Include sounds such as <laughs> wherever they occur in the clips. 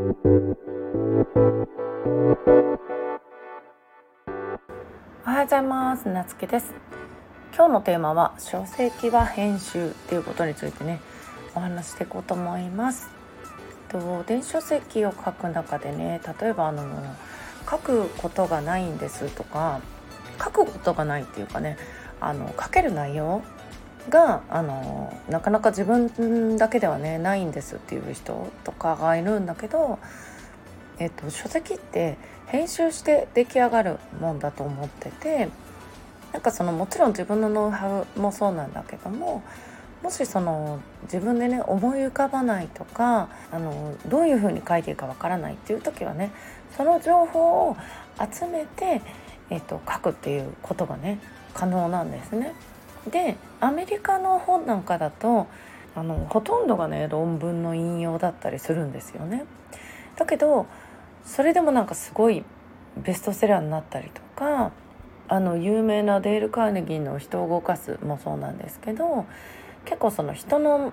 おはようございます。なつきです。今日のテーマは書籍は編集っていうことについてねお話していこうと思います。と電子書籍を書く中でね例えばあの書くことがないんですとか書くことがないっていうかねあの書ける内容があのなかなか自分だけではねないんですっていう人とかがいるんだけど、えっと、書籍って編集して出来上がるもんだと思っててなんかそのもちろん自分のノウハウもそうなんだけどももしその自分でね思い浮かばないとかあのどういうふうに書いていいかわからないっていう時はねその情報を集めて、えっと、書くっていうことがね可能なんですね。でアメリカの本なんかだとあのほとんどがね論文の引用だったりするんですよね。だけどそれでもなんかすごいベストセラーになったりとかあの有名なデール・カーネギーの「人を動かす」もそうなんですけど結構その人の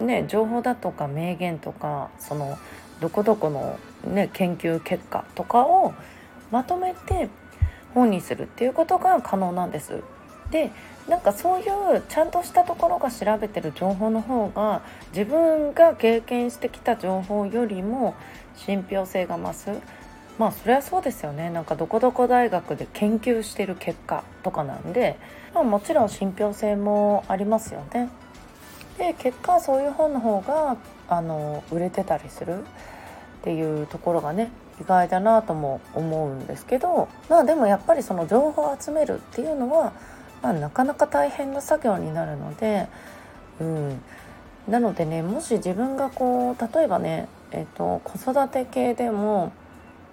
ね情報だとか名言とかそのどこどこの、ね、研究結果とかをまとめて本にするっていうことが可能なんです。でなんかそういうちゃんとしたところが調べてる情報の方が自分が経験してきた情報よりも信憑性が増すまあそれはそうですよねなんかどこどこ大学で研究してる結果とかなんで、まあ、もちろん信憑性もありますよね。で結果そういう本の方があの売れてたりするっていうところがね意外だなとも思うんですけどまあでもやっぱりその情報を集めるっていうのはまあ、なかなか大変な作業になるので、うん、なのでねもし自分がこう例えばね、えーと、子育て系でも、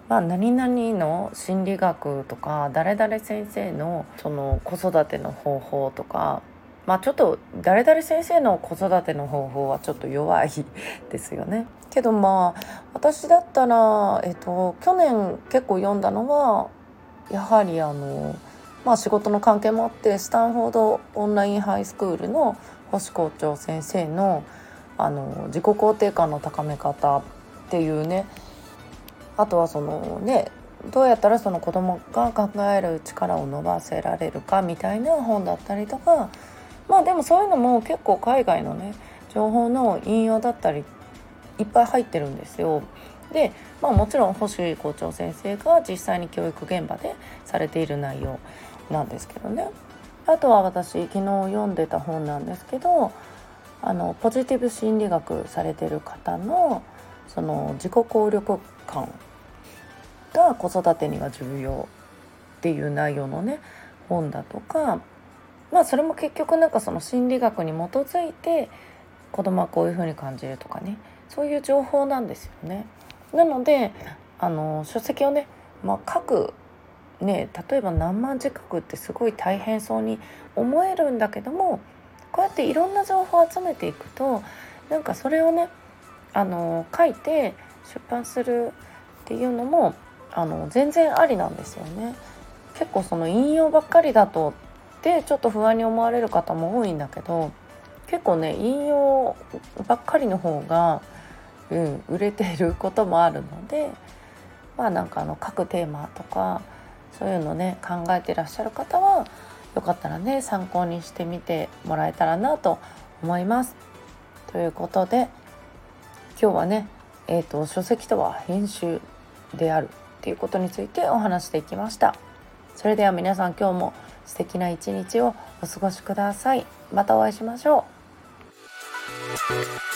まあ、何々の心理学とか誰々先生のその子育ての方法とかまあちょっと誰々先生の子育ての方法はちょっと弱い <laughs> ですよね。けどまあ私だったら、えっと、去年結構読んだのはやはりあのまあ、仕事の関係もあってスタンフォードオンラインハイスクールの星校長先生のあの自己肯定感の高め方っていうねあとはそのねどうやったらその子供が考える力を伸ばせられるかみたいな本だったりとかまあでもそういうのも結構海外のね情報の引用だったりいっぱい入ってるんですよ。で、まあ、もちろん星校長先生が実際に教育現場でされている内容なんですけどねあとは私昨日読んでた本なんですけどあのポジティブ心理学されてる方のその自己効力感が子育てには重要っていう内容のね本だとかまあそれも結局なんかその心理学に基づいて子供はこういうふうに感じるとかねそういう情報なんですよね。なのであの書籍をね、まあ、書くね例えば何万字書くってすごい大変そうに思えるんだけどもこうやっていろんな情報を集めていくとなんかそれをねあの書いて出版するっていうのもあの全然ありなんですよね。結構その引用ばっかりだとでちょっと不安に思われる方も多いんだけど結構ね引用ばっかりの方が、うん、売れていることもあるのでまあなんかあの各テーマとかそういうのね考えてらっしゃる方はよかったらね参考にしてみてもらえたらなと思います。ということで今日はね、えーと、書籍とは編集であるっていうことについてお話していきました。それでは皆さん今日も素敵な一日をお過ごしください。またお会いしましょう。